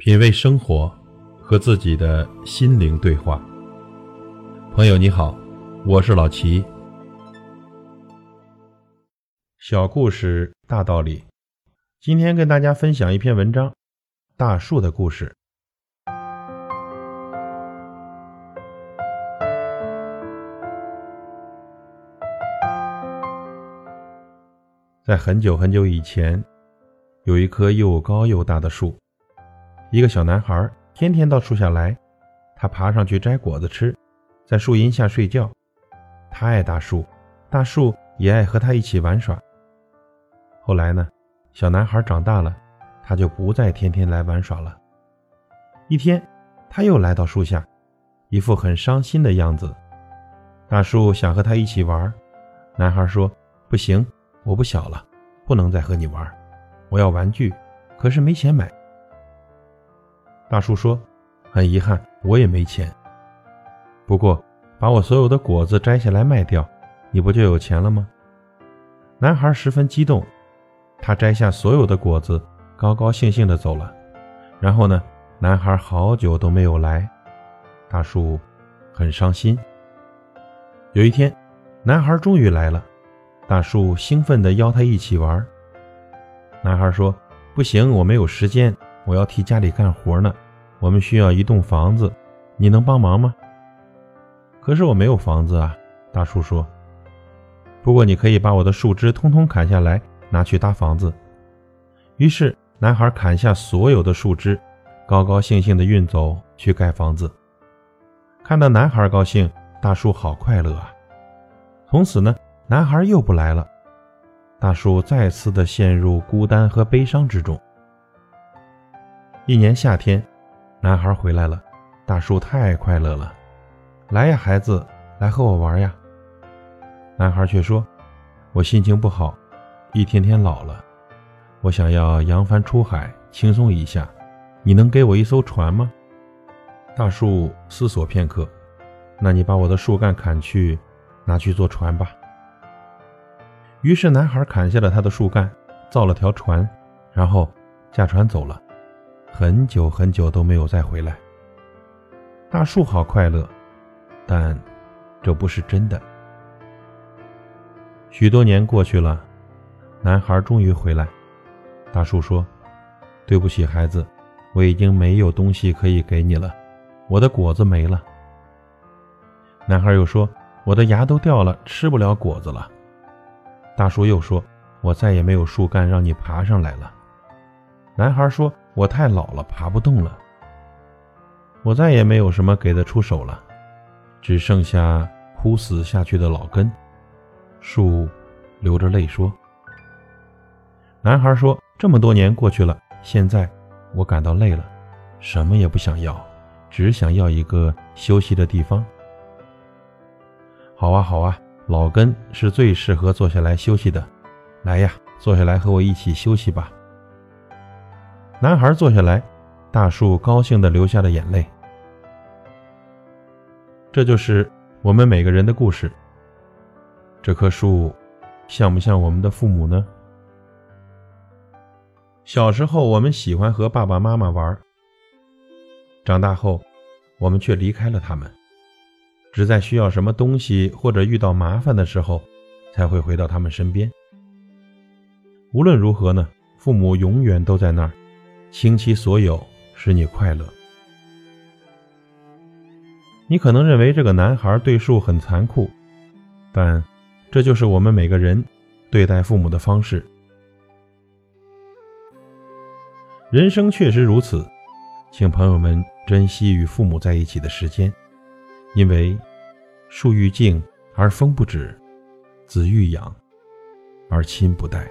品味生活，和自己的心灵对话。朋友你好，我是老齐。小故事大道理，今天跟大家分享一篇文章《大树的故事》。在很久很久以前，有一棵又高又大的树。一个小男孩天天到树下来，他爬上去摘果子吃，在树荫下睡觉。他爱大树，大树也爱和他一起玩耍。后来呢，小男孩长大了，他就不再天天来玩耍了。一天，他又来到树下，一副很伤心的样子。大树想和他一起玩，男孩说：“不行，我不小了，不能再和你玩，我要玩具，可是没钱买。”大树说：“很遗憾，我也没钱。不过，把我所有的果子摘下来卖掉，你不就有钱了吗？”男孩十分激动，他摘下所有的果子，高高兴兴地走了。然后呢，男孩好久都没有来，大树很伤心。有一天，男孩终于来了，大树兴奋地邀他一起玩。男孩说：“不行，我没有时间。”我要替家里干活呢，我们需要一栋房子，你能帮忙吗？可是我没有房子啊，大树说。不过你可以把我的树枝通通砍下来，拿去搭房子。于是男孩砍下所有的树枝，高高兴兴地运走去盖房子。看到男孩高兴，大叔好快乐啊。从此呢，男孩又不来了，大叔再次的陷入孤单和悲伤之中。一年夏天，男孩回来了，大树太快乐了。来呀，孩子，来和我玩呀。男孩却说：“我心情不好，一天天老了，我想要扬帆出海，轻松一下。你能给我一艘船吗？”大树思索片刻，那你把我的树干砍去，拿去做船吧。于是男孩砍下了他的树干，造了条船，然后驾船走了。很久很久都没有再回来。大树好快乐，但这不是真的。许多年过去了，男孩终于回来。大树说：“对不起，孩子，我已经没有东西可以给你了，我的果子没了。”男孩又说：“我的牙都掉了，吃不了果子了。”大树又说：“我再也没有树干让你爬上来了。”男孩说。我太老了，爬不动了。我再也没有什么给得出手了，只剩下枯死下去的老根。树流着泪说：“男孩说，这么多年过去了，现在我感到累了，什么也不想要，只想要一个休息的地方。”好啊，好啊，老根是最适合坐下来休息的。来呀，坐下来和我一起休息吧。男孩坐下来，大树高兴地流下了眼泪。这就是我们每个人的故事。这棵树像不像我们的父母呢？小时候，我们喜欢和爸爸妈妈玩；长大后，我们却离开了他们，只在需要什么东西或者遇到麻烦的时候，才会回到他们身边。无论如何呢，父母永远都在那儿。倾其所有，使你快乐。你可能认为这个男孩对树很残酷，但这就是我们每个人对待父母的方式。人生确实如此，请朋友们珍惜与父母在一起的时间，因为树欲静而风不止，子欲养而亲不待。